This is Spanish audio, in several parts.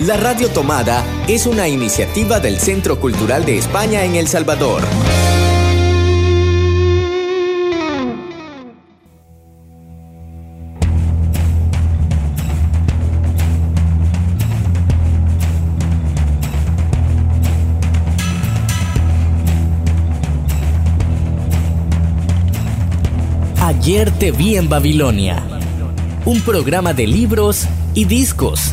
La Radio Tomada es una iniciativa del Centro Cultural de España en El Salvador. Ayer te vi en Babilonia. Un programa de libros y discos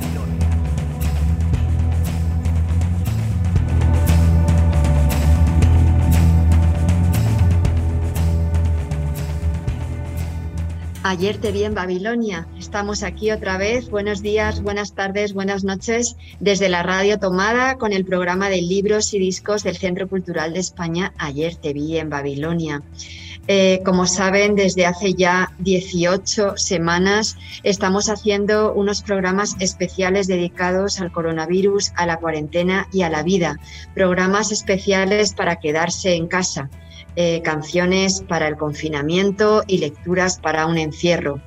Ayer te vi en Babilonia. Estamos aquí otra vez. Buenos días, buenas tardes, buenas noches desde la radio tomada con el programa de libros y discos del Centro Cultural de España. Ayer te vi en Babilonia. Eh, como saben, desde hace ya 18 semanas estamos haciendo unos programas especiales dedicados al coronavirus, a la cuarentena y a la vida. Programas especiales para quedarse en casa eh, canciones para el confinamiento y lecturas para un encierro.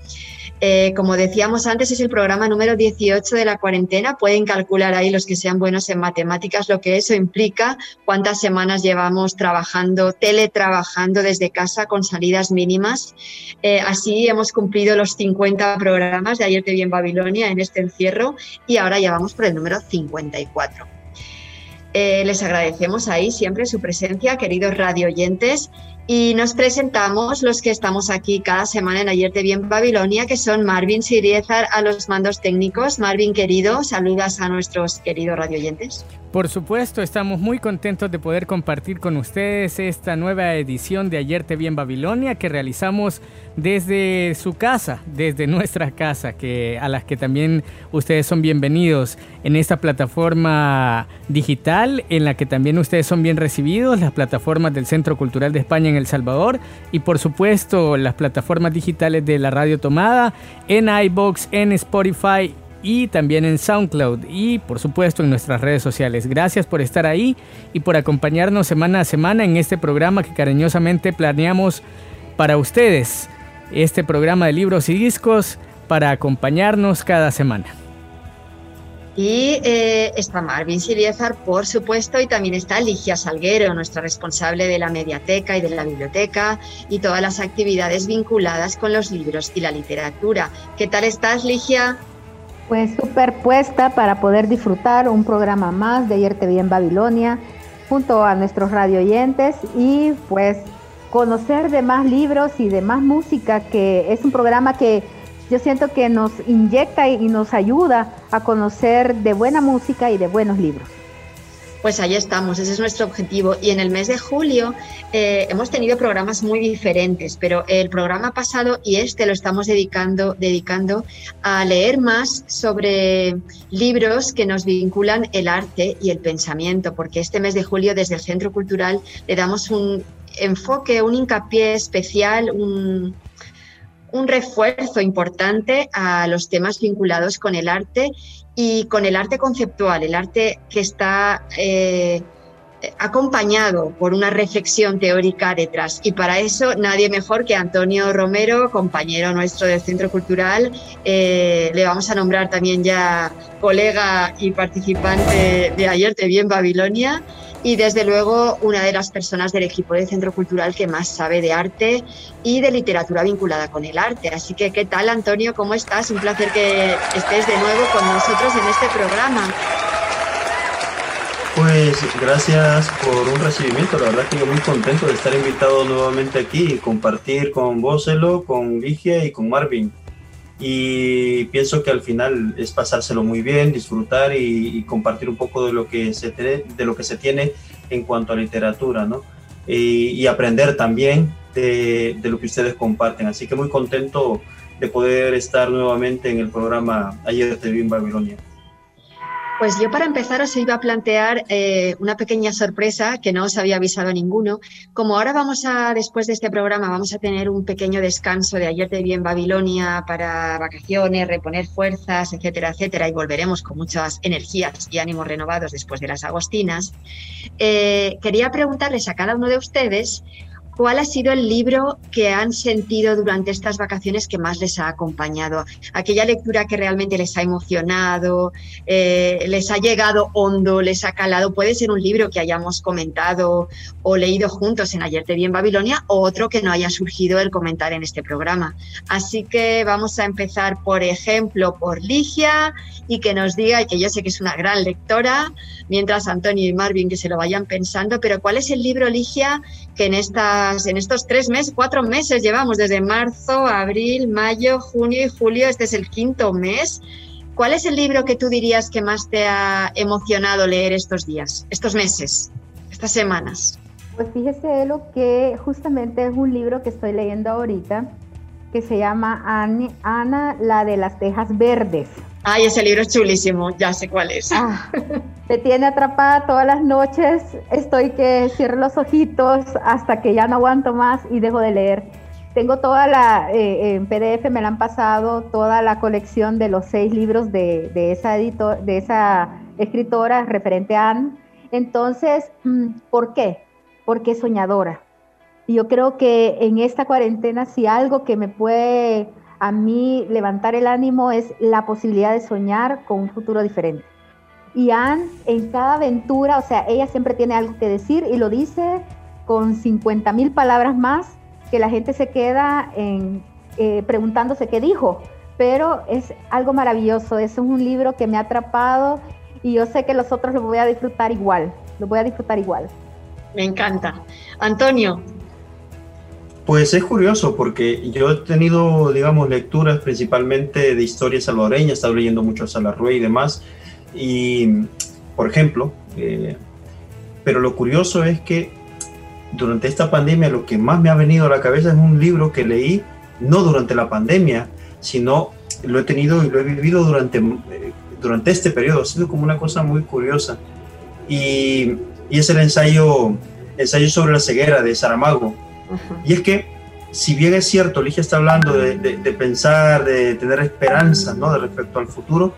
Eh, como decíamos antes, es el programa número 18 de la cuarentena. Pueden calcular ahí los que sean buenos en matemáticas lo que eso implica, cuántas semanas llevamos trabajando, teletrabajando desde casa con salidas mínimas. Eh, así hemos cumplido los 50 programas de Ayer te vi en Babilonia en este encierro y ahora ya vamos por el número 54. Eh, les agradecemos ahí siempre su presencia, queridos radio oyentes, y nos presentamos los que estamos aquí cada semana en Ayer de Bien Babilonia, que son Marvin Siriezar a los mandos técnicos. Marvin, querido, saludas a nuestros queridos radio oyentes. Por supuesto, estamos muy contentos de poder compartir con ustedes esta nueva edición de Ayer te vi en Babilonia que realizamos desde su casa, desde nuestra casa, que a las que también ustedes son bienvenidos en esta plataforma digital en la que también ustedes son bien recibidos, las plataformas del Centro Cultural de España El Salvador y por supuesto las plataformas digitales de la Radio Tomada en iBox, en Spotify y también en SoundCloud y por supuesto en nuestras redes sociales. Gracias por estar ahí y por acompañarnos semana a semana en este programa que cariñosamente planeamos para ustedes. Este programa de libros y discos para acompañarnos cada semana. Y eh, está Marvin Siliezar, por supuesto, y también está Ligia Salguero, nuestra responsable de la mediateca y de la biblioteca y todas las actividades vinculadas con los libros y la literatura. ¿Qué tal estás, Ligia? Pues superpuesta para poder disfrutar un programa más de Ayer te vi en Babilonia junto a nuestros radio oyentes y pues conocer de más libros y de más música, que es un programa que yo siento que nos inyecta y nos ayuda a conocer de buena música y de buenos libros. Pues ahí estamos, ese es nuestro objetivo. Y en el mes de julio eh, hemos tenido programas muy diferentes, pero el programa pasado y este lo estamos dedicando, dedicando a leer más sobre libros que nos vinculan el arte y el pensamiento, porque este mes de julio desde el Centro Cultural le damos un enfoque, un hincapié especial, un, un refuerzo importante a los temas vinculados con el arte y con el arte conceptual, el arte que está eh, acompañado por una reflexión teórica detrás. Y para eso nadie mejor que Antonio Romero, compañero nuestro del Centro Cultural. Eh, le vamos a nombrar también ya colega y participante de ayer de Bien Babilonia y desde luego una de las personas del equipo del Centro Cultural que más sabe de arte y de literatura vinculada con el arte. Así que, ¿qué tal, Antonio? ¿Cómo estás? Un placer que estés de nuevo con nosotros en este programa. Pues gracias por un recibimiento, la verdad que yo muy contento de estar invitado nuevamente aquí y compartir con vos, con Ligia y con Marvin y pienso que al final es pasárselo muy bien, disfrutar y, compartir un poco de lo que se de lo que se tiene en cuanto a literatura, ¿no? Y, aprender también de, de, lo que ustedes comparten. Así que muy contento de poder estar nuevamente en el programa Ayer te vi en Babilonia. Pues yo para empezar os iba a plantear eh, una pequeña sorpresa que no os había avisado a ninguno. Como ahora vamos a, después de este programa, vamos a tener un pequeño descanso de ayer te vi en Babilonia para vacaciones, reponer fuerzas, etcétera, etcétera, y volveremos con muchas energías y ánimos renovados después de las agostinas, eh, quería preguntarles a cada uno de ustedes ¿Cuál ha sido el libro que han sentido durante estas vacaciones que más les ha acompañado? Aquella lectura que realmente les ha emocionado, eh, les ha llegado hondo, les ha calado. Puede ser un libro que hayamos comentado o leído juntos en Ayer te vi en Babilonia o otro que no haya surgido el comentar en este programa. Así que vamos a empezar, por ejemplo, por Ligia y que nos diga, y que yo sé que es una gran lectora, mientras Antonio y Marvin que se lo vayan pensando, pero ¿cuál es el libro, Ligia, que en esta en estos tres meses, cuatro meses llevamos desde marzo, abril, mayo, junio y julio, este es el quinto mes. ¿Cuál es el libro que tú dirías que más te ha emocionado leer estos días, estos meses, estas semanas? Pues fíjese lo que justamente es un libro que estoy leyendo ahorita que se llama Ana, la de las tejas verdes. Ay, ese libro es chulísimo, ya sé cuál es. Ah, te tiene atrapada todas las noches, estoy que cierro los ojitos hasta que ya no aguanto más y dejo de leer. Tengo toda la, eh, en PDF me la han pasado, toda la colección de los seis libros de, esa, editor, de esa escritora referente a Anne. Entonces, mm, ¿por qué? Porque es soñadora yo creo que en esta cuarentena, si algo que me puede a mí levantar el ánimo es la posibilidad de soñar con un futuro diferente. Y Anne, en cada aventura, o sea, ella siempre tiene algo que decir y lo dice con 50 mil palabras más que la gente se queda en, eh, preguntándose qué dijo. Pero es algo maravilloso, es un libro que me ha atrapado y yo sé que los otros lo voy a disfrutar igual, lo voy a disfrutar igual. Me encanta. Antonio, pues es curioso porque yo he tenido, digamos, lecturas principalmente de historias salvadoreñas, he estado leyendo mucho a Salarrué y demás, y, por ejemplo, eh, pero lo curioso es que durante esta pandemia lo que más me ha venido a la cabeza es un libro que leí, no durante la pandemia, sino lo he tenido y lo he vivido durante, eh, durante este periodo, ha sido como una cosa muy curiosa, y, y es el ensayo, ensayo sobre la ceguera de Saramago, y es que, si bien es cierto, Ligia está hablando de, pensar, de tener esperanza ¿no? de respecto al futuro,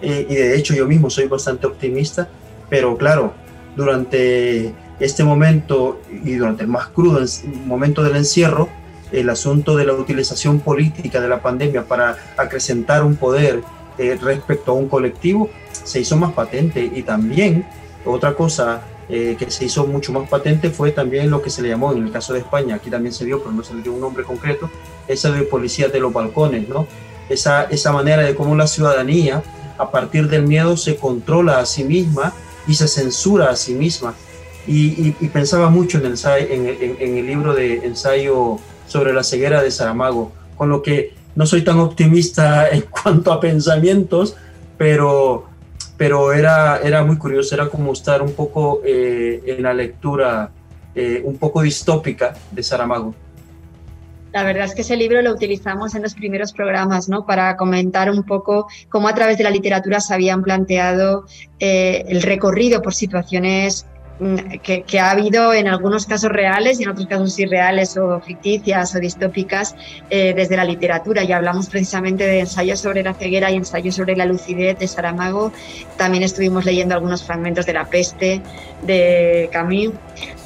eh, y de hecho yo mismo soy bastante optimista, pero claro, durante este momento y durante el más crudo momento del encierro, el asunto de la utilización política de la pandemia para acrecentar un poder eh, respecto a un colectivo se hizo más patente y también otra cosa eh, que se hizo mucho más patente fue también lo que se le llamó en el caso de España, aquí también se vio, pero no se le dio un nombre concreto, esa de policía de los balcones, ¿no? Esa, esa manera de cómo la ciudadanía, a partir del miedo, se controla a sí misma y se censura a sí misma. Y, pensaba mucho en el, en, en el libro de ensayo sobre la ceguera de Saramago, con lo que no soy tan optimista en cuanto a pensamientos, pero pero era, era muy curioso, era como estar un poco eh, en la lectura eh, un poco distópica de Saramago. La verdad es que ese libro lo utilizamos en los primeros programas, ¿no? Para comentar un poco cómo a través de la literatura se habían planteado eh, el recorrido por situaciones Mm, que, ha habido en algunos casos reales y en otros casos irreales o ficticias o distópicas eh, desde la literatura. Ya hablamos precisamente de ensayos sobre la ceguera y ensayos sobre la lucidez de Saramago. También estuvimos leyendo algunos fragmentos de La peste de Camus.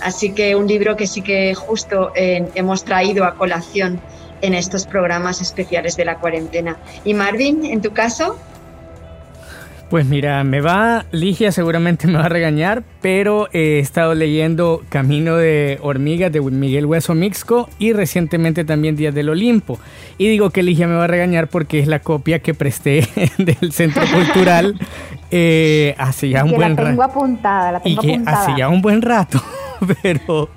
Así que un libro que sí que justo eh, hemos traído a colación en estos programas especiales de la cuarentena. ¿Y Marvin, en tu caso? Pues mira, me va, Ligia seguramente me va a regañar, pero he estado leyendo Camino de Hormigas de Miguel Hueso Mixco y recientemente también Días del Olimpo. Y digo que Ligia me va a regañar porque es la copia que presté del Centro Cultural eh, hace ya un buen rato. apuntada, la tengo y hace ya un buen rato, pero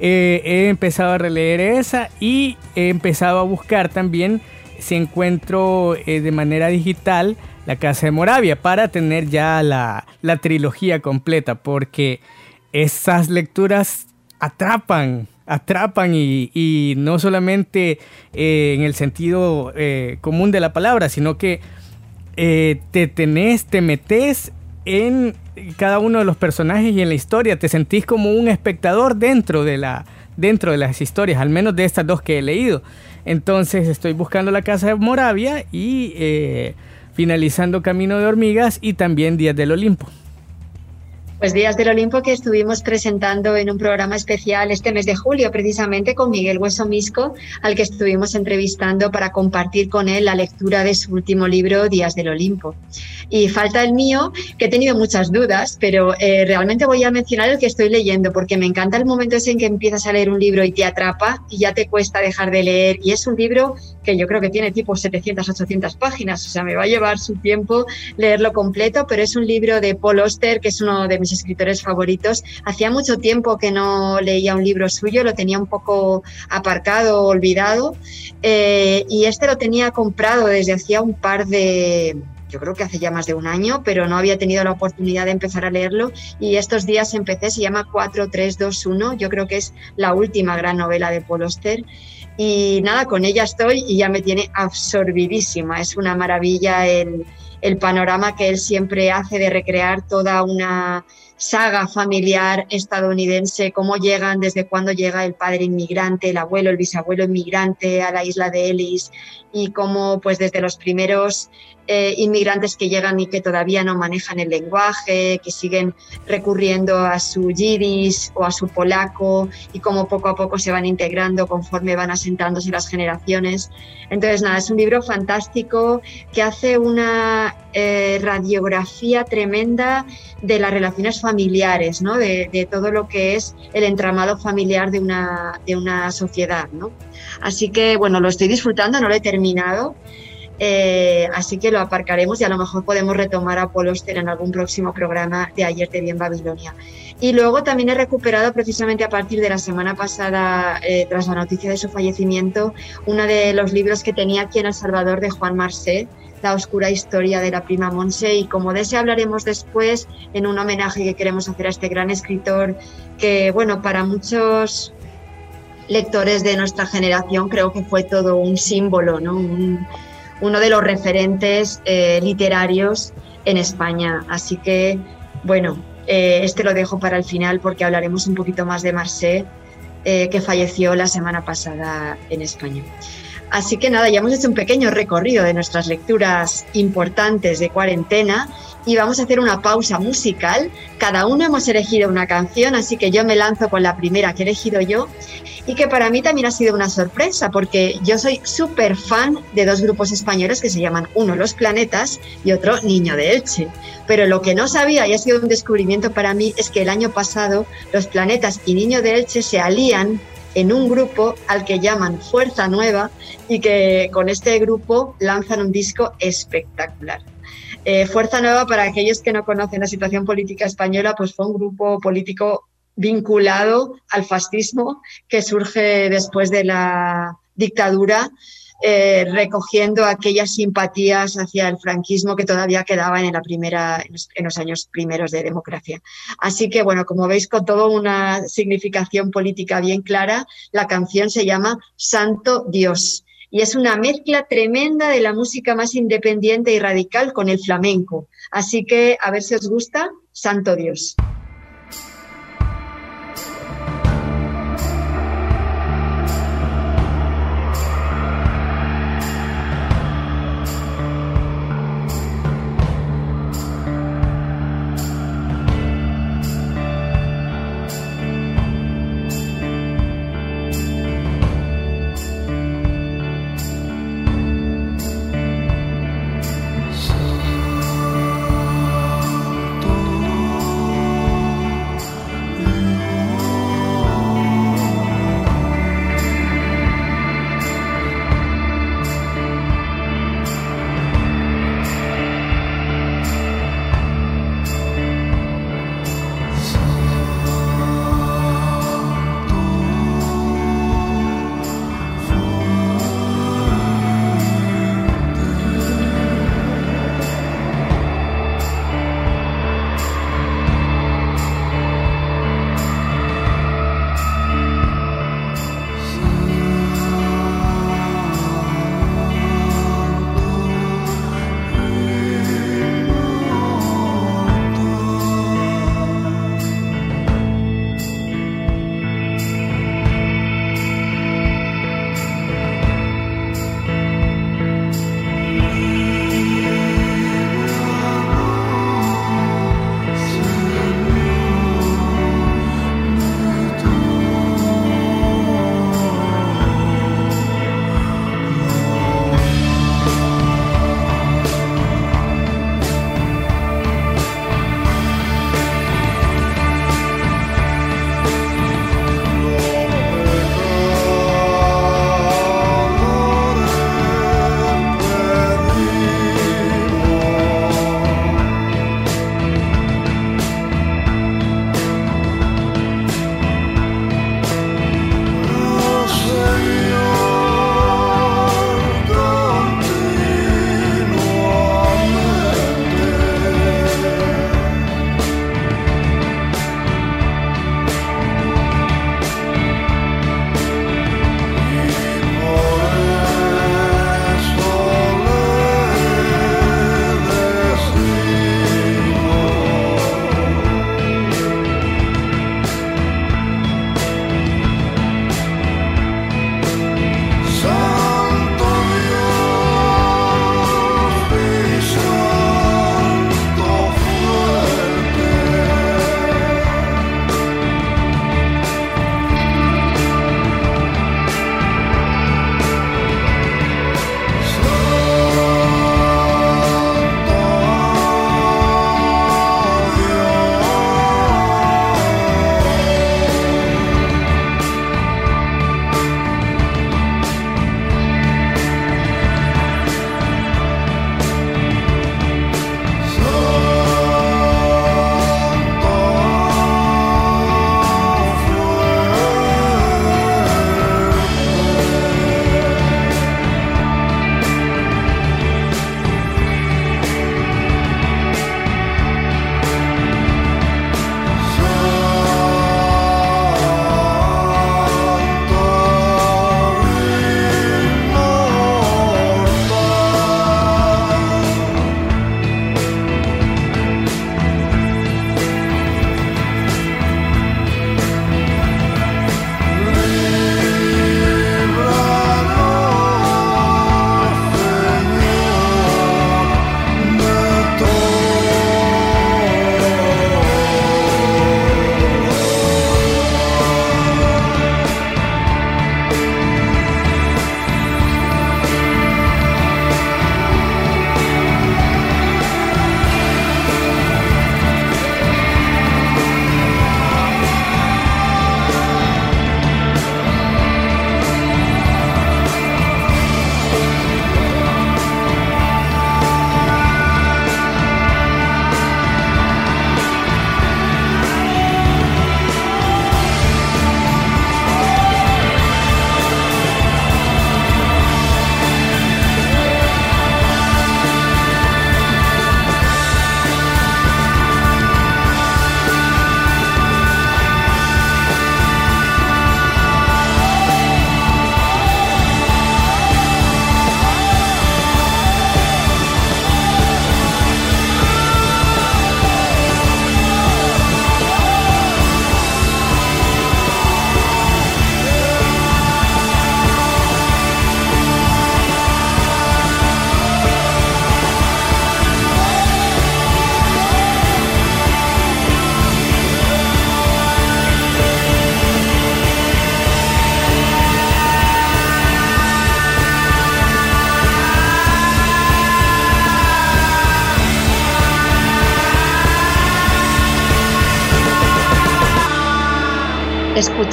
eh, he empezado a releer esa y he empezado a buscar también si encuentro eh, de manera digital la Casa de Moravia para tener ya la, trilogía completa, porque esas lecturas atrapan, atrapan y, no solamente eh, en el sentido eh, común de la palabra, sino que te tenés, te metes en cada uno de los personajes y en la historia. Te sentís como un espectador dentro de, la, dentro de las historias, al menos de estas dos que he leído. Entonces estoy buscando la Casa de Moravia y eh, finalizando Camino de Hormigas y también Días del Olimpo. Pues Días del Olimpo que estuvimos presentando en un programa especial este mes de julio, precisamente con Miguel Hueso Misco, al que estuvimos entrevistando para compartir con él la lectura de su último libro, Días del Olimpo. Y falta el mío, que he tenido muchas dudas, pero eh, realmente voy a mencionar el que estoy leyendo, porque me encanta el momento ese en que empiezas a leer un libro y te atrapa y ya te cuesta dejar de leer. Y es un libro que yo creo que tiene tipo 700, 800 páginas, o sea, me va a llevar su tiempo leerlo completo, pero es un libro de Paul Oster, que es uno de mis escritores favoritos. Hacía mucho tiempo que no leía un libro suyo, lo tenía un poco aparcado, olvidado, eh, y este lo tenía comprado desde hacía un par de, yo creo que hace ya más de un año, pero no había tenido la oportunidad de empezar a leerlo y estos días empecé, se llama 4321, yo creo que es la última gran novela de Paul Oster y nada, con ella estoy y ya me tiene absorbidísima, es una maravilla el, el panorama que él siempre hace de recrear toda una saga familiar estadounidense, cómo llegan, desde cuándo llega el padre inmigrante, el abuelo, el bisabuelo inmigrante a la isla de Ellis y cómo pues desde los primeros eh, inmigrantes que llegan y que todavía no manejan el lenguaje, que siguen recurriendo a su yiddish o a su polaco y cómo poco a poco se van integrando conforme van asentándose las generaciones. Entonces, nada, es un libro fantástico que hace una eh, radiografía tremenda de las relaciones familiares, ¿no? de, de, todo lo que es el entramado familiar de una, de una sociedad. ¿no? Así que, bueno, lo estoy disfrutando, no lo he terminado. Eh, así que lo aparcaremos y a lo mejor podemos retomar a Paul en algún próximo programa de Ayer te vi en Babilonia. Y luego también he recuperado precisamente a partir de la semana pasada, eh, tras la noticia de su fallecimiento, uno de los libros que tenía aquí en El Salvador de Juan Marcé, La oscura historia de la prima Monse. Y como de ese hablaremos después en un homenaje que queremos hacer a este gran escritor que, bueno, para muchos lectores de nuestra generación creo que fue todo un símbolo, ¿no? Un, uno de los referentes eh, literarios en España. Así que, bueno, eh, este lo dejo para el final porque hablaremos un poquito más de Marcé, eh, que falleció la semana pasada en España. Así que nada, ya hemos hecho un pequeño recorrido de nuestras lecturas importantes de cuarentena y vamos a hacer una pausa musical. Cada uno hemos elegido una canción, así que yo me lanzo con la primera que he elegido yo y que para mí también ha sido una sorpresa porque yo soy súper fan de dos grupos españoles que se llaman uno Los Planetas y otro Niño de Elche. Pero lo que no sabía y ha sido un descubrimiento para mí es que el año pasado Los Planetas y Niño de Elche se alían en un grupo al que llaman Fuerza Nueva y que con este grupo lanzan un disco espectacular. Eh, Fuerza Nueva, para aquellos que no conocen la situación política española, pues fue un grupo político vinculado al fascismo que surge después de la dictadura, eh, recogiendo aquellas simpatías hacia el franquismo que todavía quedaban en la primera, en los, años primeros de democracia. Así que, bueno, como veis, con toda una significación política bien clara, la canción se llama Santo Dios y es una mezcla tremenda de la música más independiente y radical con el flamenco. Así que a ver si os gusta, Santo Dios.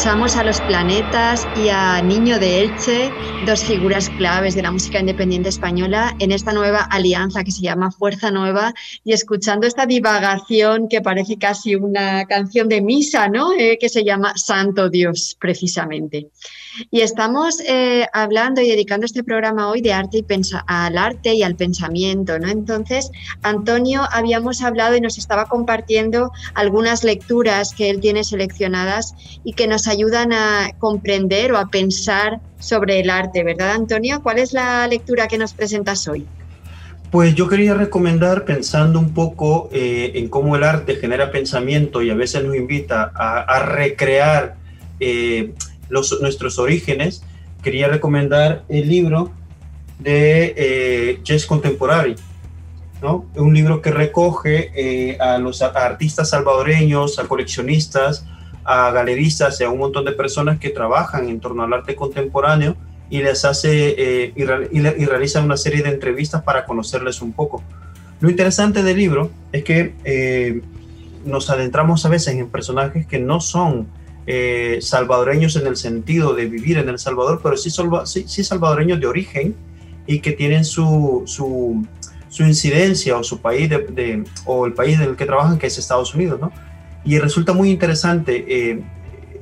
Escuchamos a Los Planetas y a Niño de Elche, dos figuras claves de la música independiente española, en esta nueva alianza que se llama Fuerza Nueva, y escuchando esta divagación que parece casi una canción de misa, ¿no? Eh, que se llama Santo Dios, precisamente. Y estamos eh, hablando y dedicando este programa hoy de arte y al arte y al pensamiento, ¿no? Entonces, Antonio, habíamos hablado y nos estaba compartiendo algunas lecturas que él tiene seleccionadas y que nos ayudan a comprender o a pensar sobre el arte, ¿verdad, Antonio? ¿Cuál es la lectura que nos presentas hoy? Pues yo quería recomendar, pensando un poco eh, en cómo el arte genera pensamiento y a veces nos invita a, recrear eh, nuestros orígenes, quería recomendar el libro de eh, Jazz Contemporary, ¿no? un libro que recoge eh, a los artistas salvadoreños, a coleccionistas, a galeristas y a un montón de personas que trabajan en torno al arte contemporáneo y les hace eh, y, realiza una serie de entrevistas para conocerles un poco. Lo interesante del libro es que eh, nos adentramos a veces en personajes que no son eh, salvadoreños en el sentido de vivir en El Salvador, pero sí, sí, salvadoreños de origen y que tienen su, su, su incidencia o su país de, o el país en el que trabajan, que es Estados Unidos, ¿no? Y resulta muy interesante eh,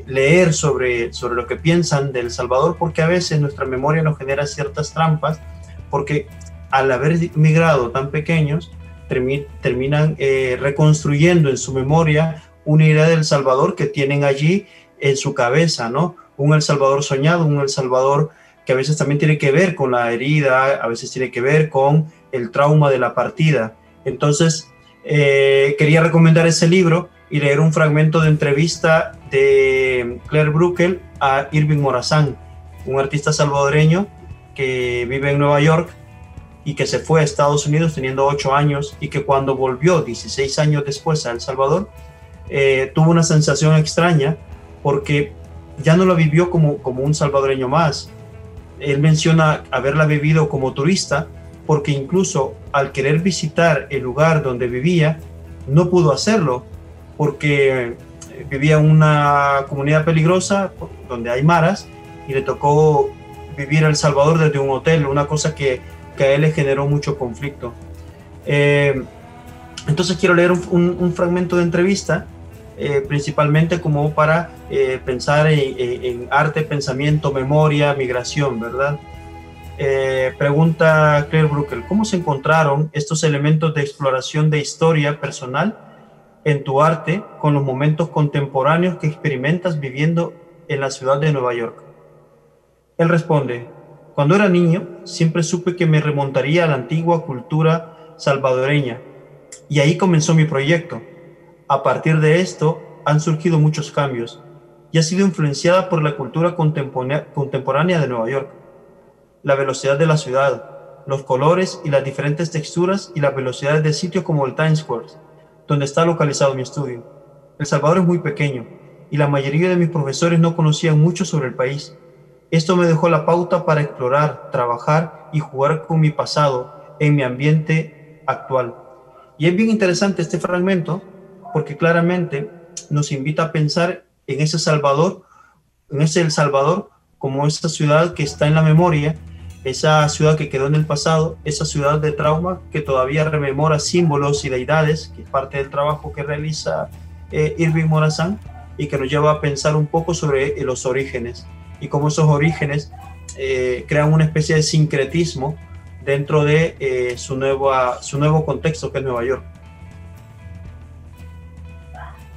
leer sobre, sobre lo que piensan de Salvador, porque a veces nuestra memoria nos genera ciertas trampas, porque al haber migrado tan pequeños, terminan eh, reconstruyendo en su memoria una idea del Salvador que tienen allí en su cabeza, ¿no? Un El Salvador soñado, un El Salvador que a veces también tiene que ver con la herida, a veces tiene que ver con el trauma de la partida. Entonces, eh, quería recomendar ese libro y leer un fragmento de entrevista de Claire Bruckel a Irving Morazán, un artista salvadoreño que vive en Nueva York y que se fue a Estados Unidos teniendo 8 años y que cuando volvió 16 años después a El Salvador, eh, tuvo una sensación extraña porque ya no la vivió como, como un salvadoreño más. Él menciona haberla vivido como turista porque incluso al querer visitar el lugar donde vivía, no pudo hacerlo porque eh, vivía en una comunidad peligrosa donde hay maras y le tocó vivir El Salvador desde un hotel, una cosa que, que a él le generó mucho conflicto. Eh, entonces quiero leer un, un fragmento de entrevista eh, principalmente como para eh, pensar en, arte, pensamiento, memoria, migración, ¿verdad? Eh, pregunta Claire Bruckel, ¿cómo se encontraron estos elementos de exploración de historia personal en tu arte con los momentos contemporáneos que experimentas viviendo en la ciudad de Nueva York? Él responde, cuando era niño siempre supe que me remontaría a la antigua cultura salvadoreña y ahí comenzó mi proyecto a partir de esto han surgido muchos cambios y ha sido influenciada por la cultura contemporánea de Nueva York. La velocidad de la ciudad, los colores y las diferentes texturas y las velocidades de sitios como el Times Square, donde está localizado mi estudio. El Salvador es muy pequeño y la mayoría de mis profesores no conocían mucho sobre el país. Esto me dejó la pauta para explorar, trabajar y jugar con mi pasado en mi ambiente actual. Y es bien interesante este fragmento porque claramente nos invita a pensar en ese Salvador, en ese El Salvador como esa ciudad que está en la memoria, esa ciudad que quedó en el pasado, esa ciudad de trauma que todavía rememora símbolos y deidades, que es parte del trabajo que realiza eh, Irving Morazán y que nos lleva a pensar un poco sobre eh, los orígenes y cómo esos orígenes eh, crean una especie de sincretismo dentro de su, nueva, su nuevo contexto que es Nueva York.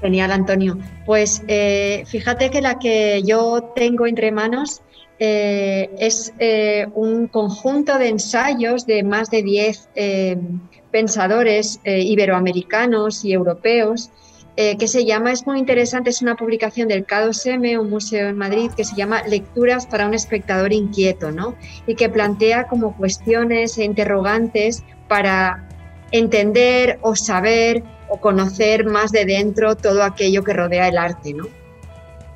Genial, Antonio. Pues eh, fíjate que la que yo tengo entre manos eh, es eh, un conjunto de ensayos de más de 10 pensadores iberoamericanos y europeos que se llama, es muy interesante, es una publicación del K2M, un museo en Madrid, que se llama Lecturas para un espectador inquieto, ¿no? Y que plantea como cuestiones e interrogantes para entender o saber o conocer más de dentro todo aquello que rodea el arte, ¿no?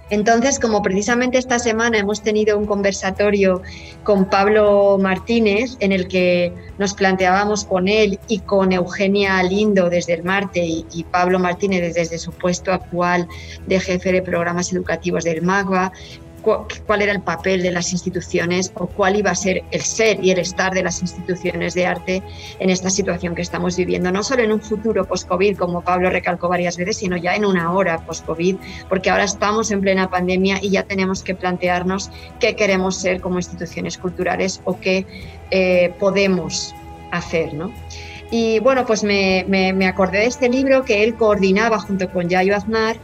Entonces, como precisamente esta semana hemos tenido un conversatorio con Pablo Martínez, en el que nos planteábamos con él y con Eugenia Lindo desde el Marte y, Pablo Martínez desde su puesto actual de jefe de programas educativos del MAGBA, cuál era el papel de las instituciones o cuál iba a ser el ser y el estar de las instituciones de arte en esta situación que estamos viviendo, no solo en un futuro post-COVID, como Pablo recalcó varias veces, sino ya en una hora post-COVID, porque ahora estamos en plena pandemia y ya tenemos que plantearnos qué queremos ser como instituciones culturales o qué eh, podemos hacer, ¿no? Y bueno, pues me, me, acordé de este libro que él coordinaba junto con Yayo Aznar,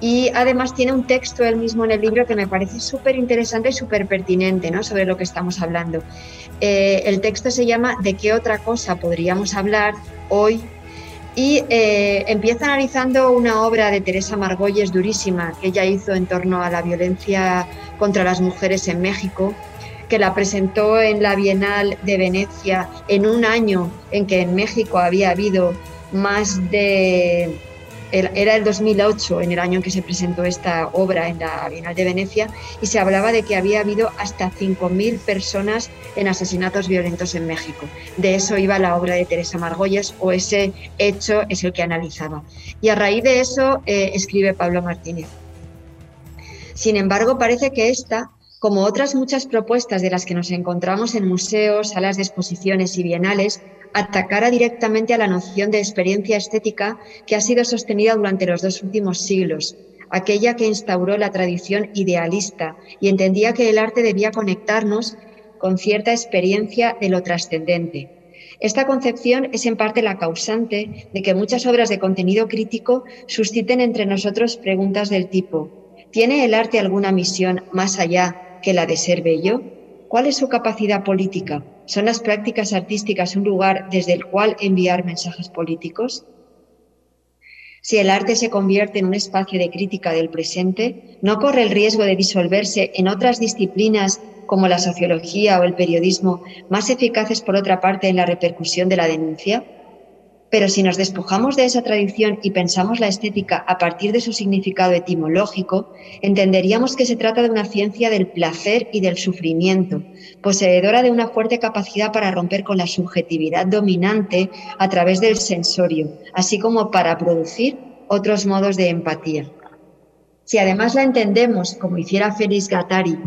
y además tiene un texto él mismo en el libro que me parece súper interesante y súper pertinente ¿no? sobre lo que estamos hablando. Eh, el texto se llama ¿De qué otra cosa podríamos hablar hoy? Y eh, empieza analizando una obra de Teresa Margolles durísima que ella hizo en torno a la violencia contra las mujeres en México, que la presentó en la Bienal de Venecia en un año en que en México había habido más de era el 2008, en el año en que se presentó esta obra en la Bienal de Venecia, y se hablaba de que había habido hasta 5.000 personas en asesinatos violentos en México. De eso iba la obra de Teresa Margolles, o ese hecho es el que analizaba. Y a raíz de eso eh, escribe Pablo Martínez. Sin embargo, parece que esta como otras muchas propuestas de las que nos encontramos en museos, salas de exposiciones y bienales, atacara directamente a la noción de experiencia estética que ha sido sostenida durante los dos últimos siglos, aquella que instauró la tradición idealista y entendía que el arte debía conectarnos con cierta experiencia de lo trascendente. Esta concepción es en parte la causante de que muchas obras de contenido crítico susciten entre nosotros preguntas del tipo ¿Tiene el arte alguna misión más allá que la de ser bello? ¿Cuál es su capacidad política? ¿Son las prácticas artísticas un lugar desde el cual enviar mensajes políticos? Si el arte se convierte en un espacio de crítica del presente, ¿no corre el riesgo de disolverse en otras disciplinas como la sociología o el periodismo, más eficaces por otra parte en la repercusión de la denuncia? Pero si nos despojamos de esa tradición y pensamos la estética a partir de su significado etimológico, entenderíamos que se trata de una ciencia del placer y del sufrimiento, poseedora de una fuerte capacidad para romper con la subjetividad dominante a través del sensorio, así como para producir otros modos de empatía. Si además la entendemos, como hiciera Félix Gattari,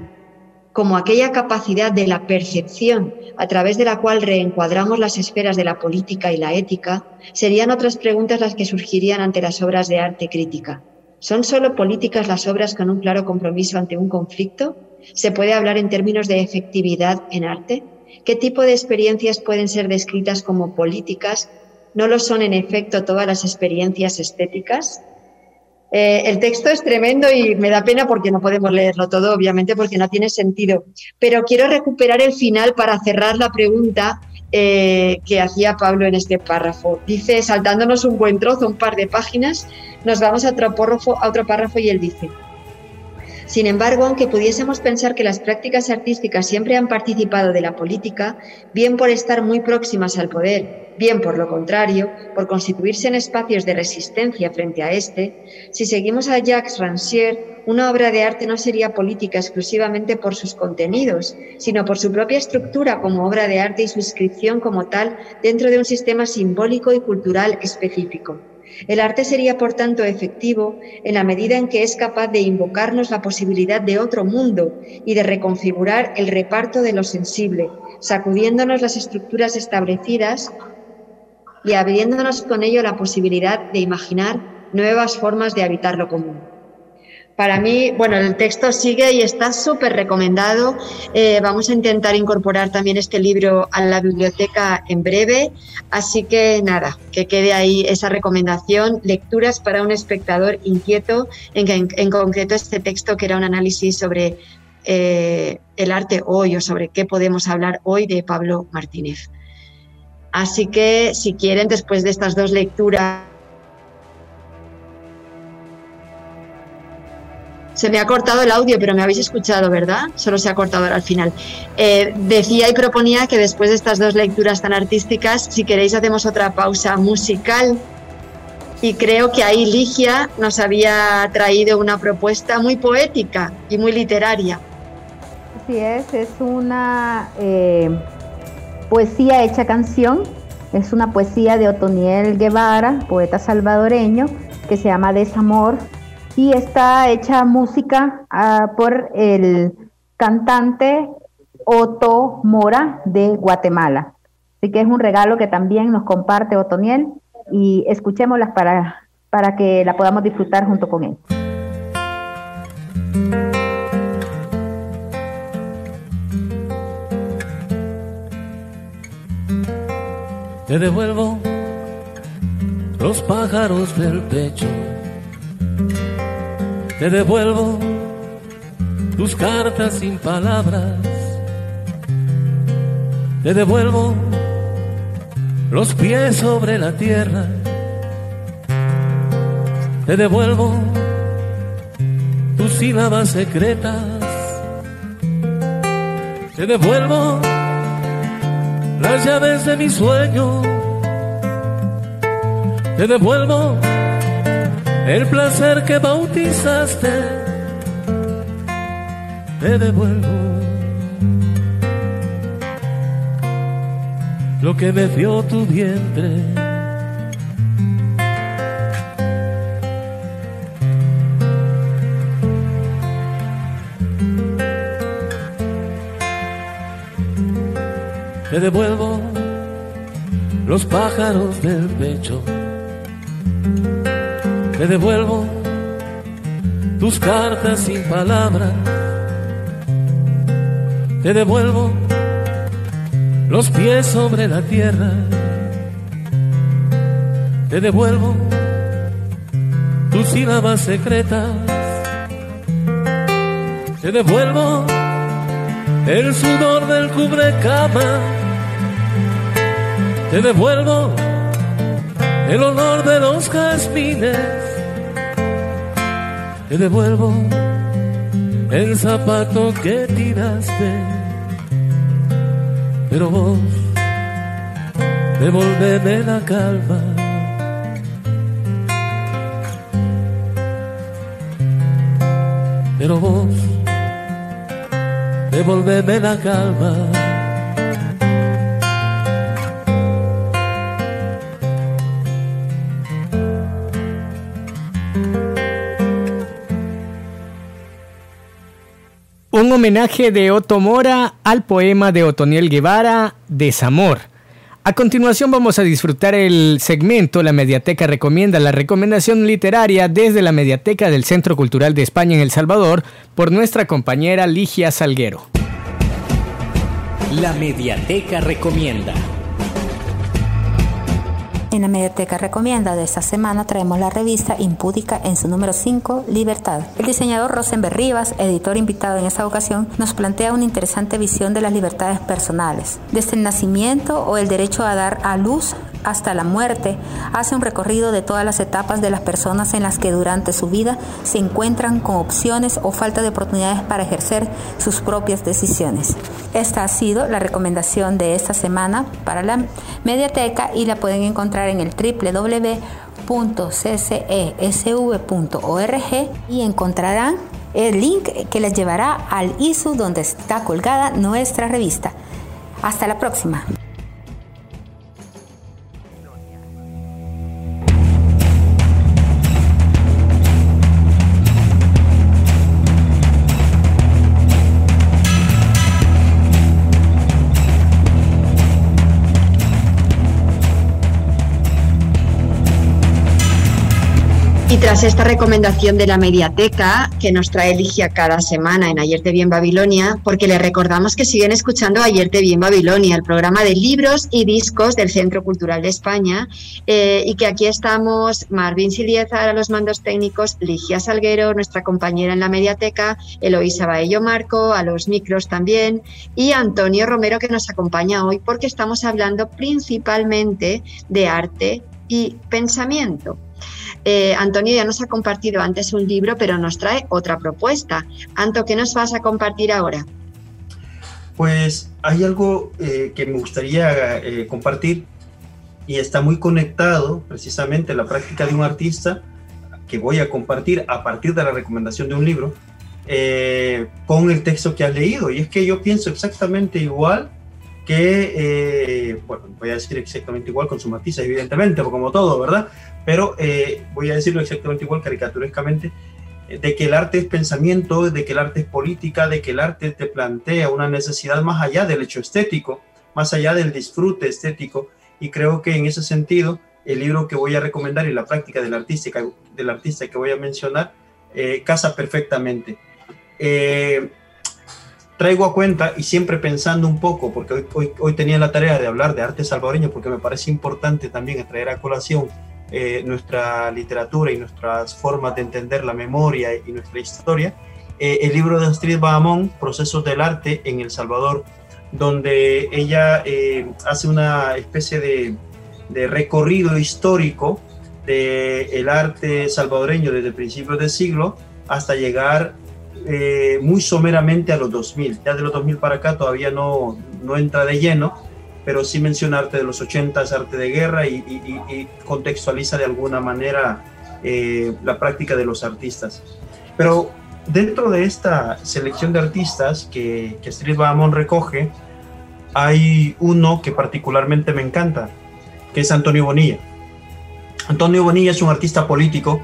como aquella capacidad de la percepción a través de la cual reencuadramos las esferas de la política y la ética, serían otras preguntas las que surgirían ante las obras de arte crítica. ¿Son solo políticas las obras con un claro compromiso ante un conflicto? ¿Se puede hablar en términos de efectividad en arte? ¿Qué tipo de experiencias pueden ser descritas como políticas? ¿No lo son en efecto todas las experiencias estéticas? Eh, el texto es tremendo y me da pena porque no podemos leerlo todo, obviamente, porque no tiene sentido. Pero quiero recuperar el final para cerrar la pregunta eh, que hacía Pablo en este párrafo. Dice, saltándonos un buen trozo, un par de páginas, nos vamos a otro, párrafo, a otro párrafo y él dice, sin embargo, aunque pudiésemos pensar que las prácticas artísticas siempre han participado de la política, bien por estar muy próximas al poder, bien por lo contrario, por constituirse en espacios de resistencia frente a este, si seguimos a Jacques Rancière, una obra de arte no sería política exclusivamente por sus contenidos, sino por su propia estructura como obra de arte y su inscripción como tal dentro de un sistema simbólico y cultural específico. El arte sería, por tanto, efectivo en la medida en que es capaz de invocarnos la posibilidad de otro mundo y de reconfigurar el reparto de lo sensible, sacudiéndonos las estructuras establecidas y abriéndonos con ello la posibilidad de imaginar nuevas formas de habitar lo común. Para mí, bueno, el texto sigue y está súper recomendado. Eh, vamos a intentar incorporar también este libro a la biblioteca en breve. Así que nada, que quede ahí esa recomendación, lecturas para un espectador inquieto, en, en, concreto este texto que era un análisis sobre eh, el arte hoy o sobre qué podemos hablar hoy de Pablo Martínez. Así que si quieren, después de estas dos lecturas, Se me ha cortado el audio, pero me habéis escuchado, ¿verdad? Solo se ha cortado al final. Eh, decía y proponía que después de estas dos lecturas tan artísticas, si queréis hacemos otra pausa musical y creo que ahí Ligia nos había traído una propuesta muy poética y muy literaria. Así es, es una eh, poesía hecha canción, es una poesía de Otoniel Guevara, poeta salvadoreño, que se llama Desamor, y está hecha música ah, por el cantante Otto Mora de Guatemala. Así que es un regalo que también nos comparte Otoniel y escuchémoslas para, para que la podamos disfrutar junto con él. Te devuelvo los pájaros del pecho. Te devuelvo tus cartas sin palabras. Te devuelvo los pies sobre la tierra. Te devuelvo tus sílabas secretas. Te devuelvo las llaves de mi sueño. Te devuelvo el placer que bautizaste. Te devuelvo lo que me dio tu vientre. Te devuelvo los pájaros del pecho. Te devuelvo tus cartas sin palabras. Te devuelvo los pies sobre la tierra. Te devuelvo tus sílabas secretas. Te devuelvo el sudor del cubrecama. Te devuelvo el olor de los jazmines. Te devuelvo el zapato que tiraste pero vos devolveme la calma. Pero vos devolveme la calma. Un homenaje de Otto Mora al poema de Otoniel Guevara, Desamor. A continuación vamos a disfrutar el segmento La Mediateca Recomienda, la recomendación literaria desde la Mediateca del Centro Cultural de España en El Salvador por nuestra compañera Ligia Salguero. La Mediateca Recomienda. En la Mediateca Recomienda de esta semana traemos la revista Impúdica en su número 5, Libertad. El diseñador Rosenberg Rivas, editor invitado en esta ocasión, nos plantea una interesante visión de las libertades personales, desde el nacimiento o el derecho a dar a luz hasta la muerte, hace un recorrido de todas las etapas de las personas en las que durante su vida se encuentran con opciones o falta de oportunidades para ejercer sus propias decisiones. Esta ha sido la recomendación de esta semana para la mediateca y la pueden encontrar en el www.ccesv.org y encontrarán el link que les llevará al ISU donde está colgada nuestra revista. Hasta la próxima. Tras esta recomendación de la mediateca que nos trae Ligia cada semana en Ayer te vi en Babilonia, porque le recordamos que siguen escuchando Ayer te vi en Babilonia, el programa de libros y discos del Centro Cultural de España, eh, y que aquí estamos Marvin Silieza a los mandos técnicos, Ligia Salguero, nuestra compañera en la mediateca, Eloísa Baello Marco, a los micros también, y Antonio Romero que nos acompaña hoy porque estamos hablando principalmente de arte y pensamiento. Eh, Antonio ya nos ha compartido antes un libro, pero nos trae otra propuesta. Anto, ¿qué nos vas a compartir ahora? Pues hay algo eh, que me gustaría eh, compartir y está muy conectado precisamente la práctica de un artista que voy a compartir a partir de la recomendación de un libro eh, con el texto que has leído. Y es que yo pienso exactamente igual que, bueno, voy a decir exactamente igual con su matices, evidentemente, como todo, ¿verdad? Pero eh, voy a decirlo exactamente igual, caricaturescamente, de que el arte es pensamiento, de que el arte es política, de que el arte te plantea una necesidad más allá del hecho estético, más allá del disfrute estético. Y creo que en ese sentido, el libro que voy a recomendar y la práctica del artista, del artista que voy a mencionar eh, casa perfectamente. Eh, traigo a cuenta y siempre pensando un poco, porque hoy, hoy, tenía la tarea de hablar de arte salvadoreño, porque me parece importante también traer a colación eh, nuestra literatura y nuestras formas de entender la memoria y nuestra historia. el libro de Astrid Bahamón, Procesos del Arte en El Salvador, donde ella hace una especie de de recorrido histórico del el arte salvadoreño desde principios del siglo hasta llegar eh, muy someramente a los 2000. Ya de los 2000 para acá todavía no, no entra de lleno, pero sí menciona arte de los 80, arte de guerra y, contextualiza de alguna manera eh, la práctica de los artistas. Pero dentro de esta selección de artistas que, que Street Bahamon recoge, hay uno que particularmente me encanta, que es Antonio Bonilla. Antonio Bonilla es un artista político,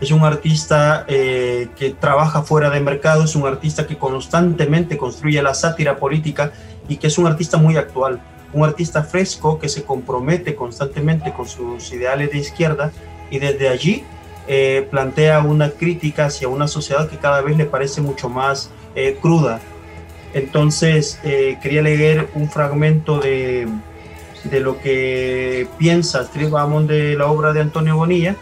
es un artista eh, que trabaja fuera de mercado, es un artista que constantemente construye la sátira política y que es un artista muy actual, un artista fresco que se compromete constantemente con sus ideales de izquierda y desde allí eh, plantea una crítica hacia una sociedad que cada vez le parece mucho más eh, cruda. Entonces, quería leer un fragmento de, de lo que piensa Bamón de la obra de Antonio Bonilla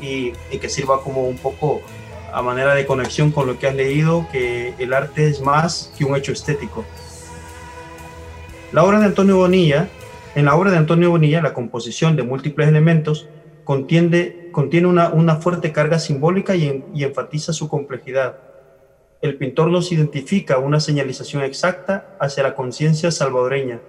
y, que sirva como un poco a manera de conexión con lo que has leído, que el arte es más que un hecho estético. La obra de Antonio Bonilla, en la obra de Antonio Bonilla, la composición de múltiples elementos contiene, contiene una, una fuerte carga simbólica y, y enfatiza su complejidad. El pintor nos identifica una señalización exacta hacia la conciencia salvadoreña,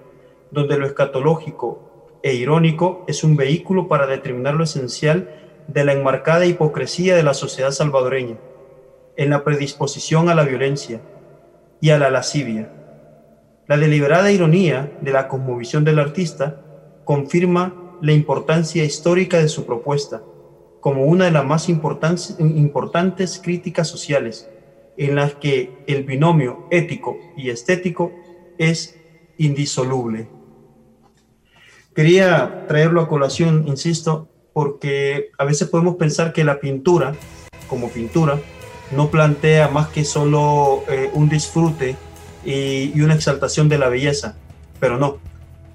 donde lo escatológico e irónico es un vehículo para determinar lo esencial de la enmarcada hipocresía de la sociedad salvadoreña, en la predisposición a la violencia y a la lascivia. La deliberada ironía de la cosmovisión del artista confirma la importancia histórica de su propuesta como una de las más importantes, críticas sociales en las que el binomio ético y estético es indisoluble. Quería traerlo a colación, insisto, porque a veces podemos pensar que la pintura, como pintura, no plantea más que solo eh, un disfrute y, una exaltación de la belleza, pero no.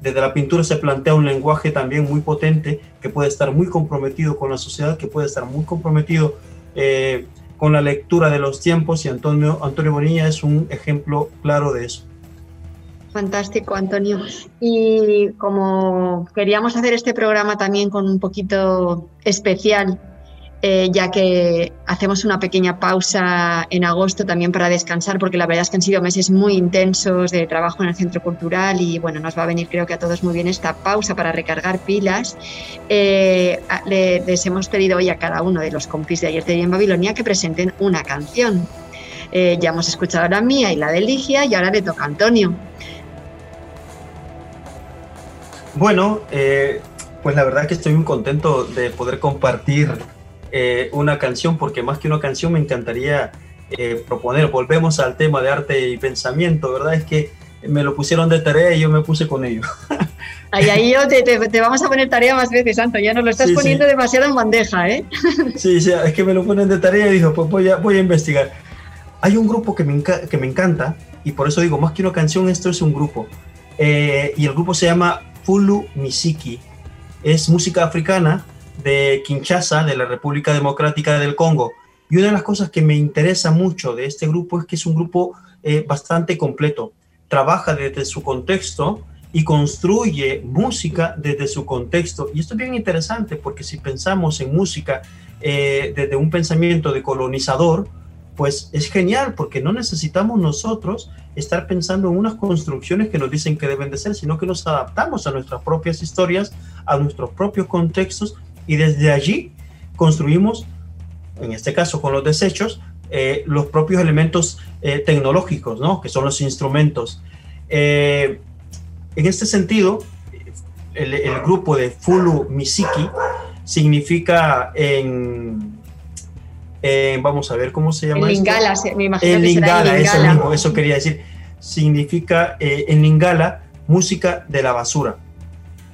Desde la pintura se plantea un lenguaje también muy potente que puede estar muy comprometido con la sociedad, que puede estar muy comprometido eh, con la lectura de los tiempos y Antonio, Antonio Bonilla es un ejemplo claro de eso. Fantástico, Antonio. Y como queríamos hacer este programa también con un poquito especial, eh, ya que hacemos una pequeña pausa en agosto también para descansar, porque la verdad es que han sido meses muy intensos de trabajo en el Centro Cultural y bueno, nos va a venir creo que a todos muy bien esta pausa para recargar pilas. Eh, les hemos pedido hoy a cada uno de los compis de ayer de en Babilonia que presenten una canción. Eh, ya hemos escuchado la mía y la de Ligia y ahora le toca a Antonio. Bueno, pues la verdad que estoy muy contento de poder compartir eh, una canción, porque más que una canción me encantaría eh, proponer, volvemos al tema de arte y pensamiento, ¿verdad? Es que me lo pusieron de tarea y yo me puse con ello. Ahí, ahí yo te, vamos a poner tarea más veces, Santo, ya nos lo estás poniendo demasiado en bandeja, ¿eh? Sí, sí, es que me lo ponen de tarea y dijo, pues voy a, voy a investigar. Hay un grupo que me, que me encanta y por eso digo, más que una canción, esto es un grupo. y el grupo se llama Fulu Misiki. Es música africana de Kinshasa, de la República Democrática del Congo. Y una de las cosas que me interesa mucho de este grupo es que es un grupo eh, bastante completo. Trabaja desde su contexto y construye música desde su contexto. Y esto es bien interesante porque si pensamos en música eh, desde un pensamiento de colonizador, pues es genial porque no necesitamos nosotros estar pensando en unas construcciones que nos dicen que deben de ser, sino que nos adaptamos a nuestras propias historias, a nuestros propios contextos y desde allí construimos, en este caso con los desechos, eh, los propios elementos eh, tecnológicos, ¿no? que son los instrumentos. Eh, en este sentido, el, el, grupo de Fulu Misiki significa en, vamos a ver cómo se llama. En Lingala, me imagino en Lingala, eso mismo, eso quería decir. Significa en Lingala música de la basura.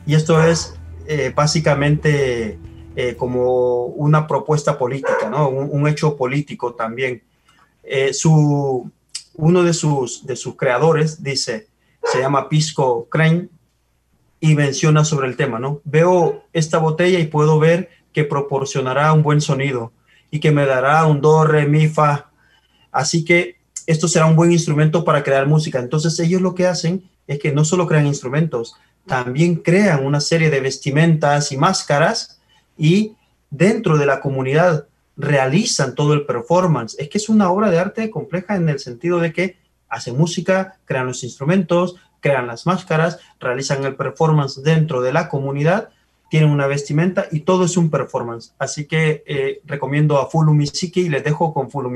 Y esto es básicamente eh, como una propuesta política, un, hecho político también. Eh, su, uno de sus, de sus creadores dice, se llama Pisco Crane y menciona sobre el tema, ¿no? Veo esta botella y puedo ver que proporcionará un buen sonido y que me dará un do, re, mi, fa. Así que esto será un buen instrumento para crear música. Entonces ellos lo que hacen es que no solo crean instrumentos, también crean una serie de vestimentas y máscaras y dentro de la comunidad realizan todo el performance. Es que es una obra de arte compleja en el sentido de que hacen música, crean los instrumentos, crean las máscaras, realizan el performance dentro de la comunidad, tienen una vestimenta y todo es un performance. Así que eh, recomiendo a Fulu Misiki y les dejo con Fulu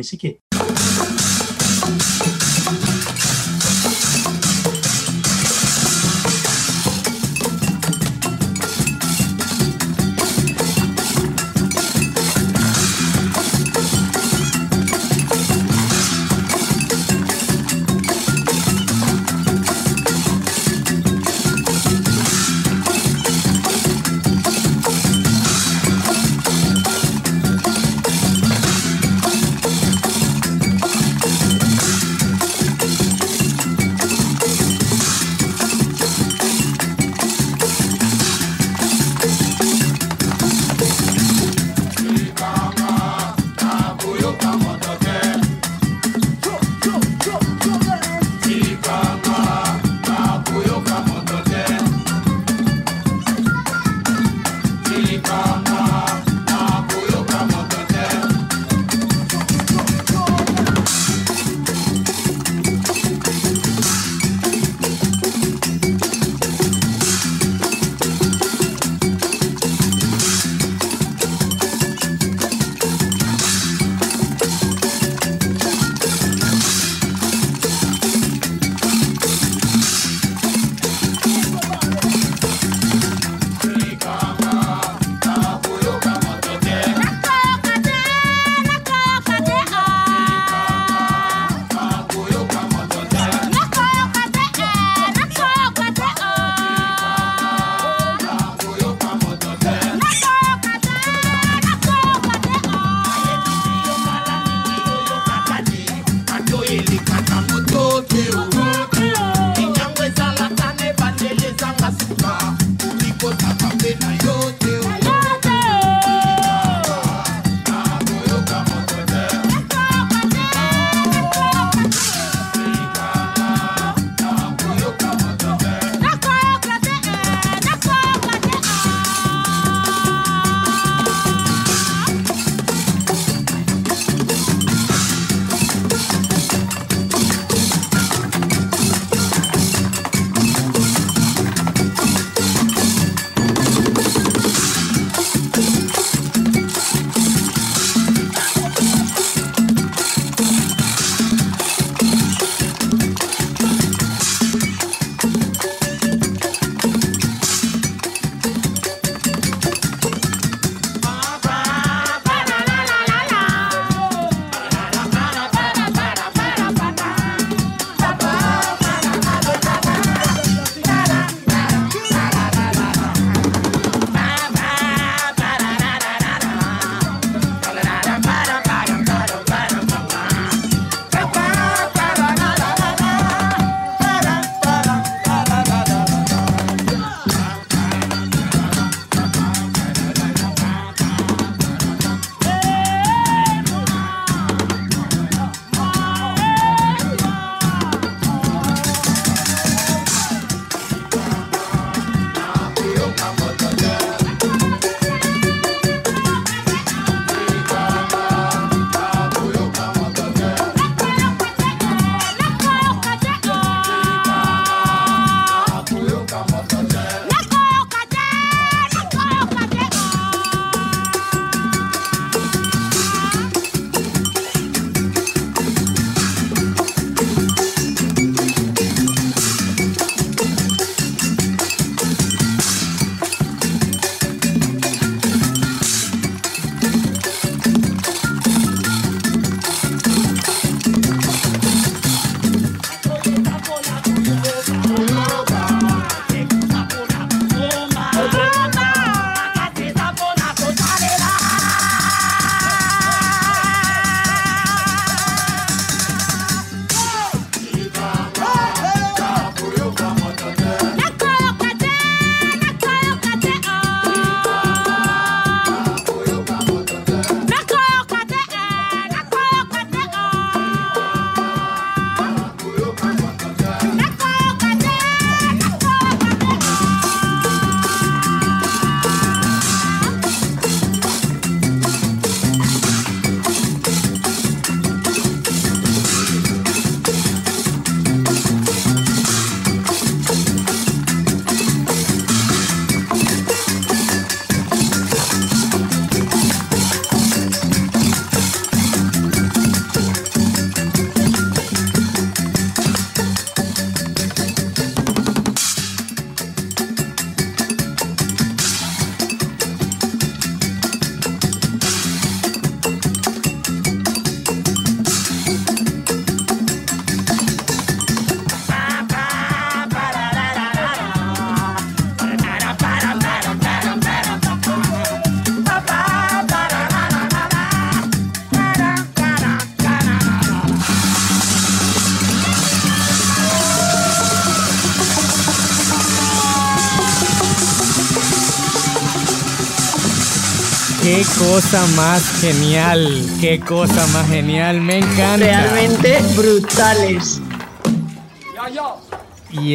Qué cosa más genial, qué cosa más genial, me encanta. Realmente brutales.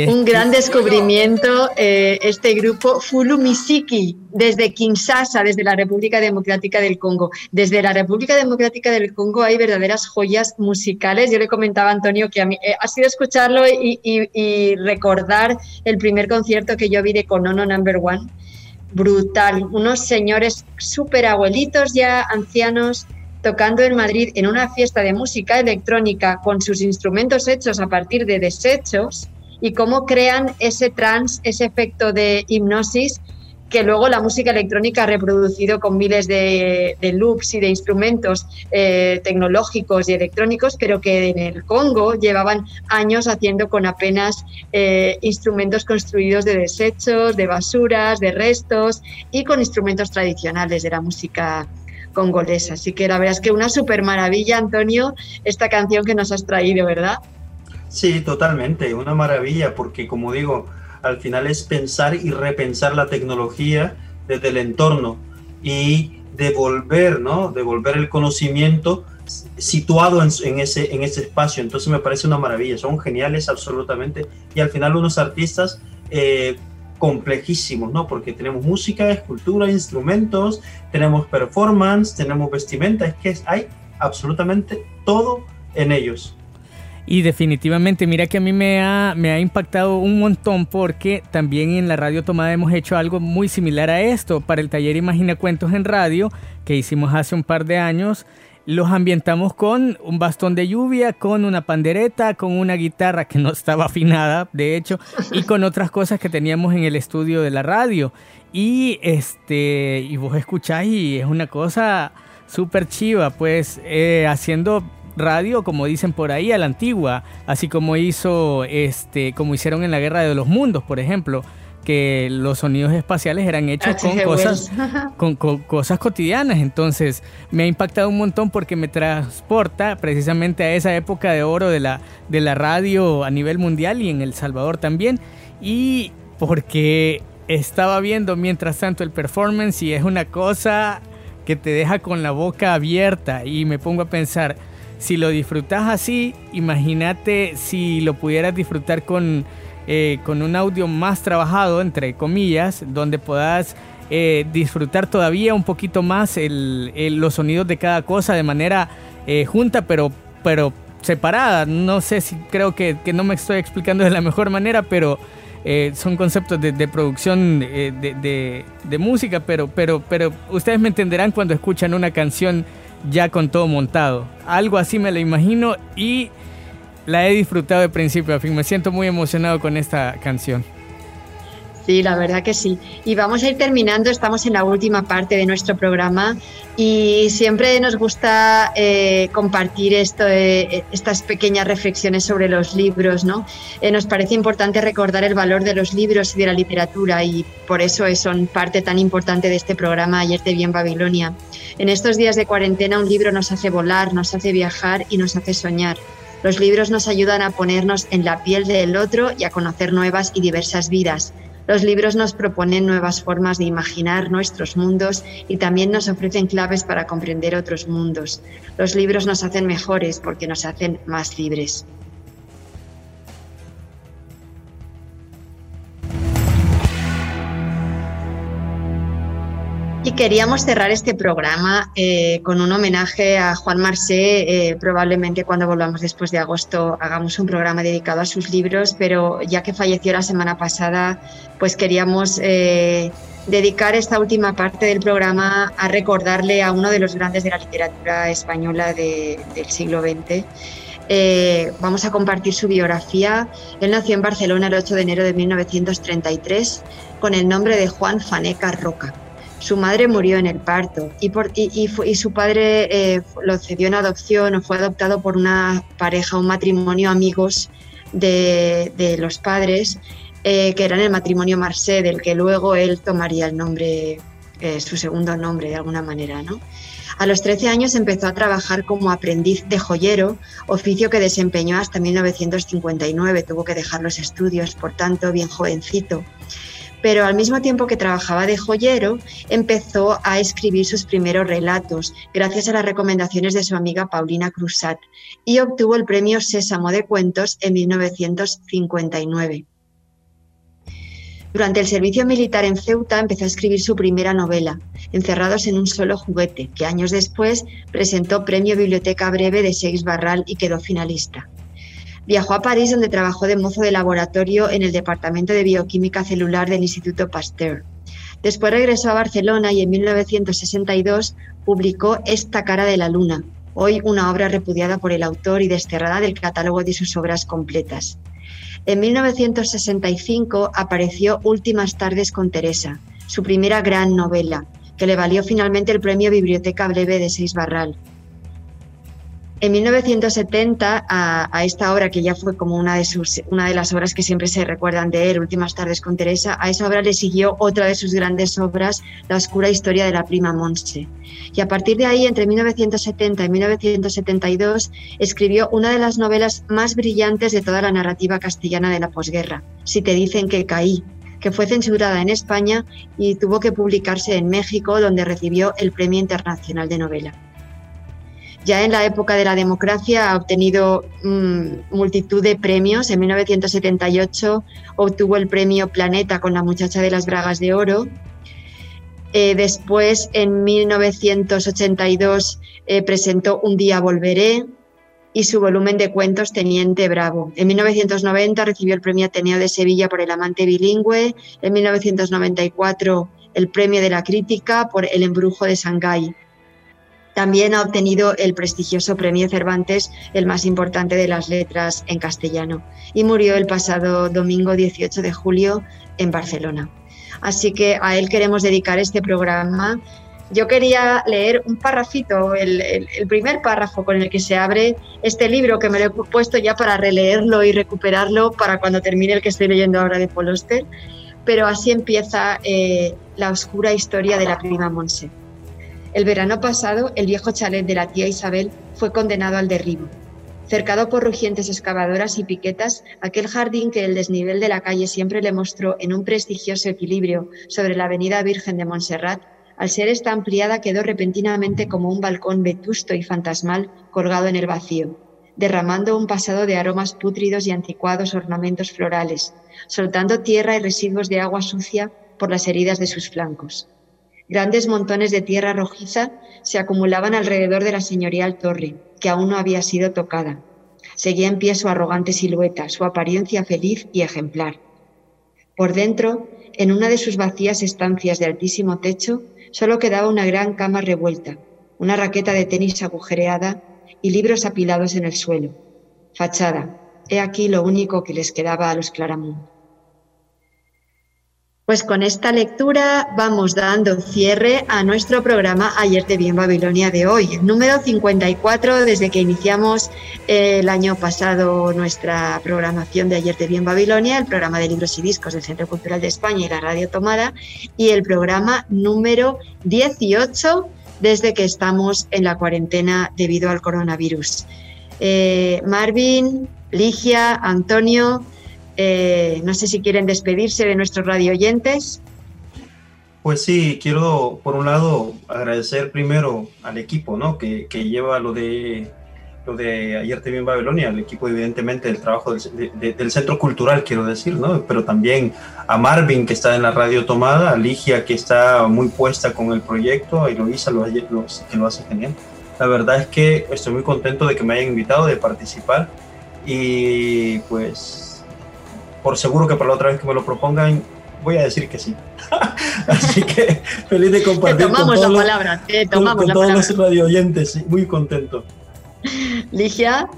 Un gran descubrimiento eh, este grupo Fulumisiki desde Kinshasa, desde la República Democrática del Congo. Desde la República Democrática del Congo hay verdaderas joyas musicales. Yo le comentaba a Antonio que a mí eh, ha sido escucharlo y, recordar el primer concierto que yo vi de Konono Number One. Brutal. Unos señores súper abuelitos ya, ancianos, tocando en Madrid en una fiesta de música electrónica con sus instrumentos hechos a partir de desechos y cómo crean ese trance, ese efecto de hipnosis que luego la música electrónica ha reproducido con miles de, loops y de instrumentos eh, tecnológicos y electrónicos, pero que en el Congo llevaban años haciendo con apenas eh, instrumentos construidos de desechos, de basuras, de restos y con instrumentos tradicionales de la música congolesa. Así que la verdad es que una super maravilla, Antonio, esta canción que nos has traído, ¿verdad? Sí, totalmente, una maravilla, porque como digo, al final es pensar y repensar la tecnología desde el entorno y devolver, ¿no? Devolver el conocimiento situado en, ese, en ese espacio. Entonces me parece una maravilla, son geniales absolutamente. Y al final unos artistas eh, complejísimos, ¿no? Porque tenemos música, escultura, instrumentos, tenemos performance, tenemos vestimenta, es que hay absolutamente todo en ellos. Y definitivamente, mira que a mí me ha, me ha impactado un montón porque también en la Radio Tomada hemos hecho algo muy similar a esto. Para el taller Imagina Cuentos en Radio, que hicimos hace un par de años, los ambientamos con un bastón de lluvia, con una pandereta, con una guitarra que no estaba afinada, de hecho, y con otras cosas que teníamos en el estudio de la radio. Y este, y vos escucháis y es una cosa súper chiva, pues eh, haciendo radio, como dicen por ahí, a la antigua, así como hizo este, como hicieron en la Guerra de los Mundos, por ejemplo, que los sonidos espaciales eran hechos con cosas, con, cosas cotidianas. Entonces me ha impactado un montón porque me transporta precisamente a esa época de oro de la, de la radio a nivel mundial y en El Salvador también. Y porque estaba viendo mientras tanto el performance y es una cosa que te deja con la boca abierta y me pongo a pensar, si lo disfrutas así, imagínate si lo pudieras disfrutar con, eh, con un audio más trabajado, entre comillas, donde puedas eh, disfrutar todavía un poquito más los sonidos de cada cosa de manera eh, junta, pero, pero separada. No sé si creo que, no me estoy explicando de la mejor manera, pero son conceptos de, producción de, de, música, pero, pero, pero ustedes me entenderán cuando escuchan una canción ya con todo montado. Algo así me lo imagino y la he disfrutado de principio a fin. Me siento muy emocionado con esta canción. Sí, la verdad que sí. Y vamos a ir terminando, estamos en la última parte de nuestro programa y siempre nos gusta eh, compartir esto, eh, estas pequeñas reflexiones sobre los libros, ¿no? Eh, nos parece importante recordar el valor de los libros y de la literatura y por eso son parte tan importante de este programa Ayer te vi en Babilonia. En estos días de cuarentena un libro nos hace volar, nos hace viajar y nos hace soñar. Los libros nos ayudan a ponernos en la piel del otro y a conocer nuevas y diversas vidas los libros nos proponen nuevas formas de imaginar nuestros mundos y también nos ofrecen claves para comprender otros mundos. Los libros nos hacen mejores porque nos hacen más libres. Y queríamos cerrar este programa eh, con un homenaje a Juan Marsé. Eh, probablemente cuando volvamos después de agosto hagamos un programa dedicado a sus libros, pero ya que falleció la semana pasada, pues queríamos eh, dedicar esta última parte del programa a recordarle a uno de los grandes de la literatura española del siglo XX. vamos a compartir su biografía. Él nació en Barcelona el 8 de enero de 1933 con el nombre de Juan Faneca Roca. Su madre murió en el parto y, su padre eh, lo cedió en adopción o fue adoptado por una pareja, un matrimonio amigos de, los padres, eh, que eran el matrimonio Marcé, del que luego él tomaría el nombre, eh, su segundo nombre de alguna manera. A los 13 años empezó a trabajar como aprendiz de joyero, oficio que desempeñó hasta 1959. Tuvo que dejar los estudios, por tanto, bien jovencito pero al mismo tiempo que trabajaba de joyero, empezó a escribir sus primeros relatos, gracias a las recomendaciones de su amiga Paulina Cruzat, y obtuvo el premio Sésamo de Cuentos en 1959. Durante el servicio militar en Ceuta empezó a escribir su primera novela, Encerrados en un solo juguete, que años después presentó Premio Biblioteca Breve de Seix Barral y quedó finalista. Viajó a París donde trabajó de mozo de laboratorio en el Departamento de Bioquímica Celular del Instituto Pasteur. Después regresó a Barcelona y en 1962 publicó Esta cara de la luna, hoy una obra repudiada por el autor y desterrada del catálogo de sus obras completas. En 1965 apareció Últimas tardes con Teresa, su primera gran novela, que le valió finalmente el premio Biblioteca Breve de Seis Barral. En 1970, a, esta obra, que ya fue como una de, sus, una de las obras que siempre se recuerdan de él, Últimas tardes con Teresa, a esa obra le siguió otra de sus grandes obras, La oscura historia de la prima Monse. Y a partir de ahí, entre 1970 y 1972, escribió una de las novelas más brillantes de toda la narrativa castellana de la posguerra, Si te dicen que caí, que fue censurada en España y tuvo que publicarse en México, donde recibió el Premio Internacional de Novela. Ya en la época de la democracia ha obtenido mm, multitud de premios. En 1978 obtuvo el premio Planeta con la muchacha de las bragas de oro. Eh, después, en 1982, eh, presentó Un día volveré y su volumen de cuentos Teniente Bravo. En 1990 recibió el premio Ateneo de Sevilla por El amante bilingüe. En 1994 el premio de la crítica por El embrujo de Shanghái. También ha obtenido el prestigioso Premio Cervantes, el más importante de las letras en castellano, y murió el pasado domingo 18 de julio en Barcelona. Así que a él queremos dedicar este programa. Yo quería leer un párrafito, el, primer párrafo con el que se abre este libro, que me lo he puesto ya para releerlo y recuperarlo para cuando termine el que estoy leyendo ahora de Paul Pero así empieza eh, la oscura historia de la prima Monse. El verano pasado, el viejo chalet de la tía Isabel fue condenado al derribo. Cercado por rugientes excavadoras y piquetas, aquel jardín que el desnivel de la calle siempre le mostró en un prestigioso equilibrio sobre la avenida Virgen de Montserrat, al ser esta ampliada quedó repentinamente como un balcón vetusto y fantasmal colgado en el vacío, derramando un pasado de aromas pútridos y anticuados ornamentos florales, soltando tierra y residuos de agua sucia por las heridas de sus flancos. Grandes montones de tierra rojiza se acumulaban alrededor de la señorial torre, que aún no había sido tocada. Seguía en pie su arrogante silueta, su apariencia feliz y ejemplar. Por dentro, en una de sus vacías estancias de altísimo techo, solo quedaba una gran cama revuelta, una raqueta de tenis agujereada y libros apilados en el suelo. Fachada. He aquí lo único que les quedaba a los Claramunt. Pues con esta lectura vamos dando cierre a nuestro programa Ayer te vi en Babilonia de hoy, número 54 desde que iniciamos el año pasado nuestra programación de Ayer te vi en Babilonia, el programa de libros y discos del Centro Cultural de España y la Radio Tomada, y el programa número 18 desde que estamos en la cuarentena debido al coronavirus. Eh, Marvin, Ligia, Antonio, eh, no sé si quieren despedirse de nuestros radio oyentes. Pues sí, quiero por un lado agradecer primero al equipo ¿no? que, lleva lo de, lo de Ayer te vi en Babilonia, al equipo evidentemente del trabajo del, Centro Cultural, quiero decir, ¿no? pero también a Marvin que está en la radio tomada, a Ligia que está muy puesta con el proyecto, a Eloisa lo, que lo hace genial. La verdad es que estoy muy contento de que me hayan invitado, de participar y pues por seguro que para la otra vez que me lo propongan, voy a decir que sí. Así que feliz de compartir. Te tomamos la palabra, te tomamos con, todos los radio oyentes, muy contento. Ligia.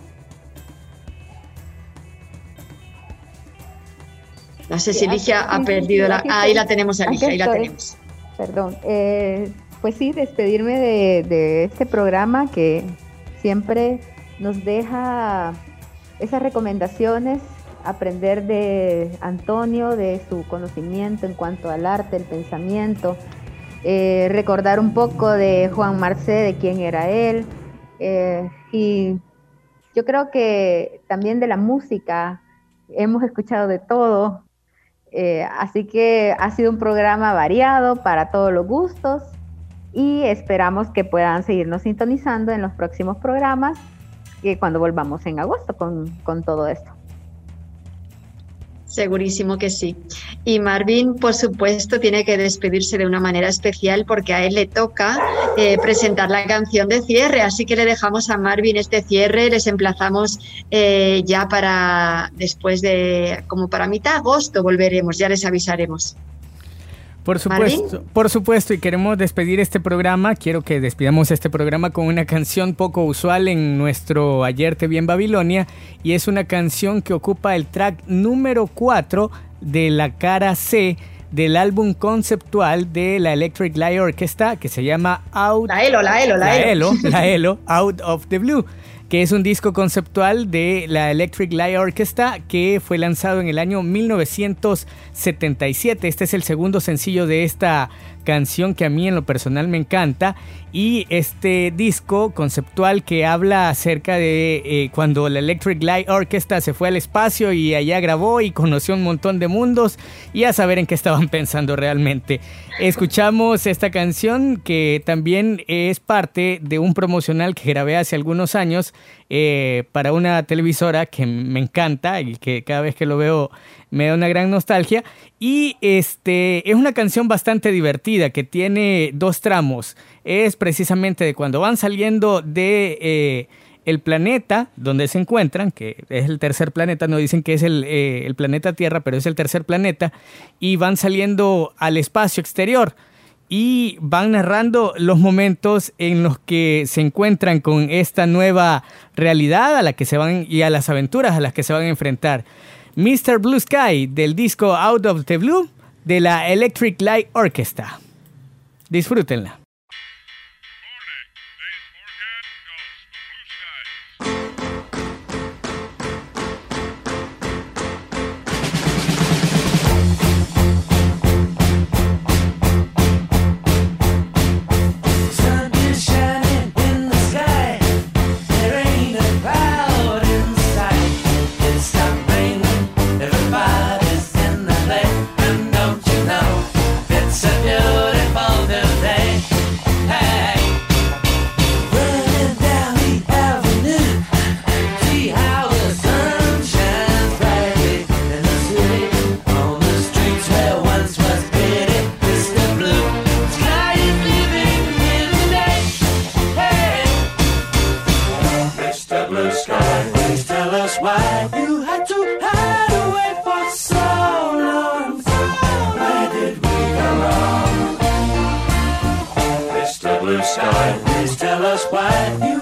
No sé si Ligia ha perdido la. ahí la tenemos a Ligia, ahí la tenemos. Perdón. Eh, pues sí, despedirme de, de este programa que siempre nos deja esas recomendaciones aprender de Antonio, de su conocimiento en cuanto al arte, el pensamiento, eh, recordar un poco de Juan Marcé, de quién era él, eh, y yo creo que también de la música, hemos escuchado de todo, Eh, así que ha sido un programa variado para todos los gustos y esperamos que puedan seguirnos sintonizando en los próximos programas y cuando volvamos en agosto con, con todo esto. Segurísimo que sí. Y Marvin, por supuesto, tiene que despedirse de una manera especial porque a él le toca eh, presentar la canción de cierre. Así que le dejamos a Marvin este cierre. Les emplazamos eh, ya para después de, como para mitad de agosto, volveremos. Ya les avisaremos. Por supuesto, por supuesto, y queremos despedir este programa. Quiero que despidamos este programa con una canción poco usual en nuestro Ayer te vi en Babilonia, y es una canción que ocupa el track número 4 de la cara C del álbum conceptual de la Electric Light Orchestra que se llama Out. La Elo, la Elo, la, la Elo. La Elo, Out of the Blue que es un disco conceptual de la Electric Light Orchestra que fue lanzado en el año 1977. Este es el segundo sencillo de esta canción que a mí en lo personal me encanta y este disco conceptual que habla acerca de eh, cuando la Electric Light Orchestra se fue al espacio y allá grabó y conoció un montón de mundos y a saber en qué estaban pensando realmente. Escuchamos esta canción que también es parte de un promocional que grabé hace algunos años eh, para una televisora que me encanta y que cada vez que lo veo me da una gran nostalgia. Y este es una canción bastante divertida que tiene dos tramos. Es precisamente de cuando van saliendo de eh, el planeta donde se encuentran, que es el tercer planeta, no dicen que es el, eh, el planeta Tierra, pero es el tercer planeta, y van saliendo al espacio exterior y van narrando los momentos en los que se encuentran con esta nueva realidad a la que se van y a las aventuras a las que se van a enfrentar. Mr. Blue Sky del disco Out of the Blue de la Electric Light Orchestra. Disfrútenla. Us why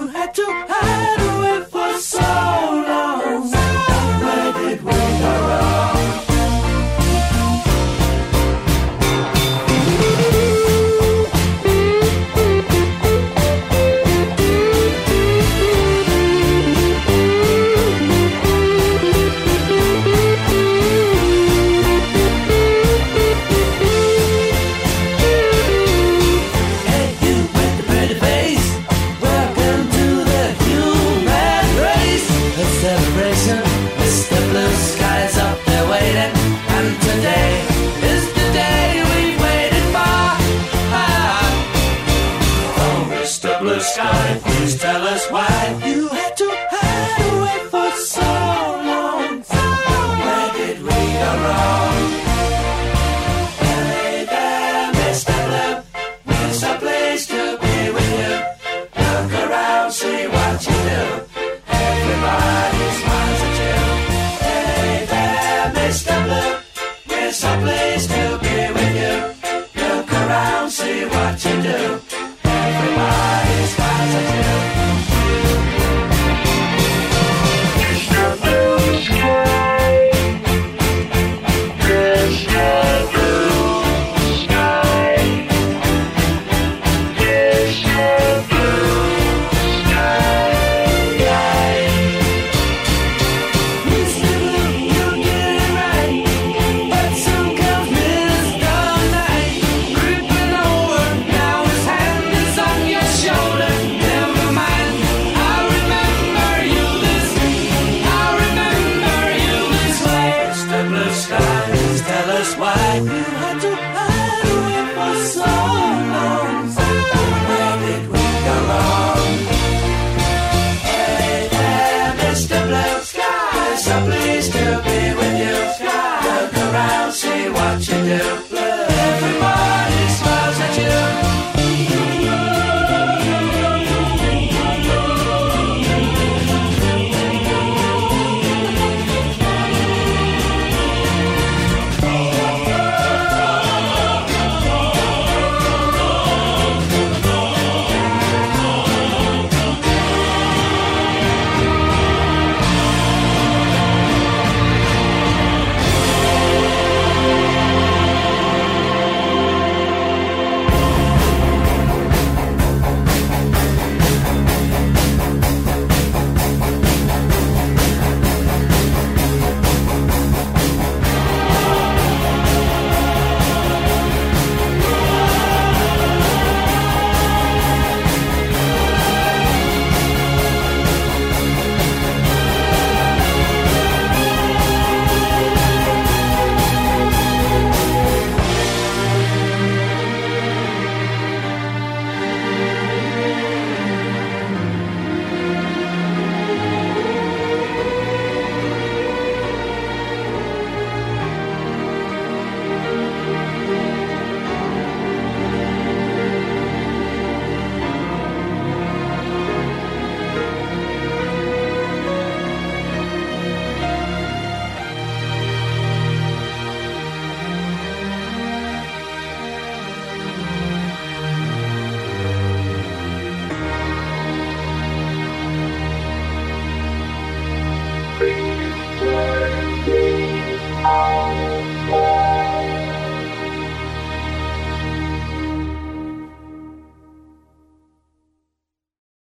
Chaplin.